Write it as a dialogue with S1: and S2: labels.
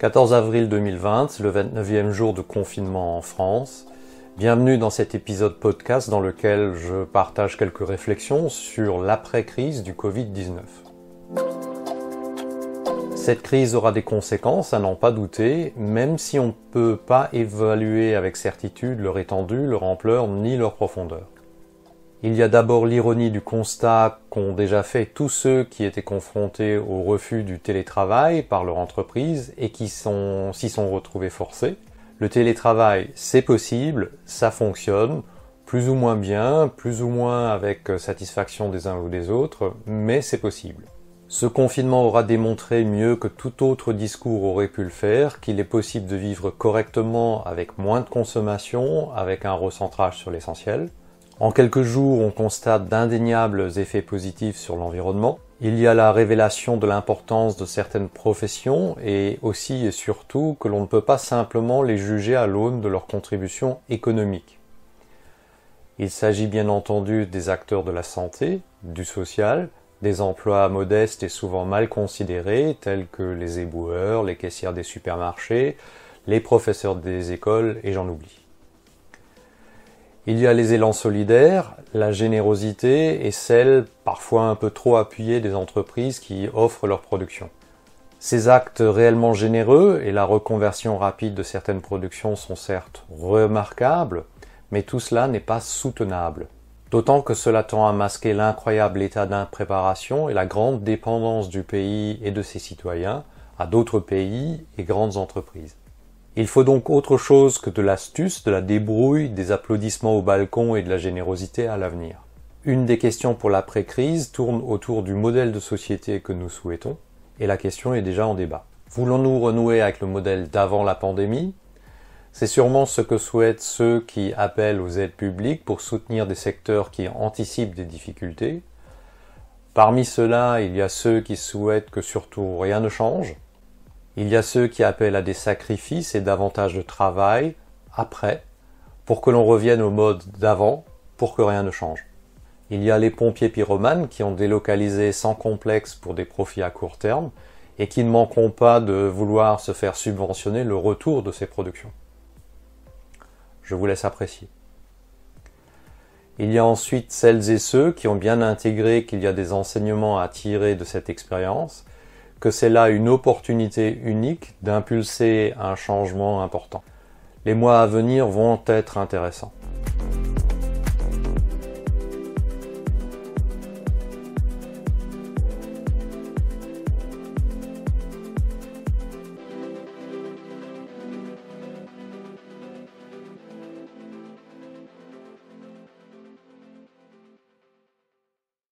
S1: 14 avril 2020, le 29e jour de confinement en France. Bienvenue dans cet épisode podcast dans lequel je partage quelques réflexions sur l'après-crise du Covid-19. Cette crise aura des conséquences, à n'en pas douter, même si on ne peut pas évaluer avec certitude leur étendue, leur ampleur ni leur profondeur. Il y a d'abord l'ironie du constat qu'ont déjà fait tous ceux qui étaient confrontés au refus du télétravail par leur entreprise et qui s'y sont retrouvés forcés. Le télétravail, c'est possible, ça fonctionne, plus ou moins bien, plus ou moins avec satisfaction des uns ou des autres, mais c'est possible. Ce confinement aura démontré mieux que tout autre discours aurait pu le faire qu'il est possible de vivre correctement avec moins de consommation, avec un recentrage sur l'essentiel. En quelques jours, on constate d'indéniables effets positifs sur l'environnement. Il y a la révélation de l'importance de certaines professions et aussi et surtout que l'on ne peut pas simplement les juger à l'aune de leur contribution économique. Il s'agit bien entendu des acteurs de la santé, du social, des emplois modestes et souvent mal considérés, tels que les éboueurs, les caissières des supermarchés, les professeurs des écoles, et j'en oublie. Il y a les élans solidaires, la générosité et celle parfois un peu trop appuyée des entreprises qui offrent leur production. Ces actes réellement généreux et la reconversion rapide de certaines productions sont certes remarquables, mais tout cela n'est pas soutenable. D'autant que cela tend à masquer l'incroyable état d'impréparation et la grande dépendance du pays et de ses citoyens à d'autres pays et grandes entreprises. Il faut donc autre chose que de l'astuce, de la débrouille, des applaudissements au balcon et de la générosité à l'avenir. Une des questions pour l'après-crise tourne autour du modèle de société que nous souhaitons, et la question est déjà en débat. Voulons-nous renouer avec le modèle d'avant la pandémie, c'est sûrement ce que souhaitent ceux qui appellent aux aides publiques pour soutenir des secteurs qui anticipent des difficultés. Parmi ceux-là, il y a ceux qui souhaitent que surtout rien ne change. Il y a ceux qui appellent à des sacrifices et davantage de travail après, pour que l'on revienne au mode d'avant, pour que rien ne change. Il y a les pompiers pyromanes qui ont délocalisé sans complexe pour des profits à court terme et qui ne manqueront pas de vouloir se faire subventionner le retour de ces productions. Je vous laisse apprécier. Il y a ensuite celles et ceux qui ont bien intégré qu'il y a des enseignements à tirer de cette expérience, que c'est là une opportunité unique d'impulser un changement important. Les mois à venir vont être intéressants.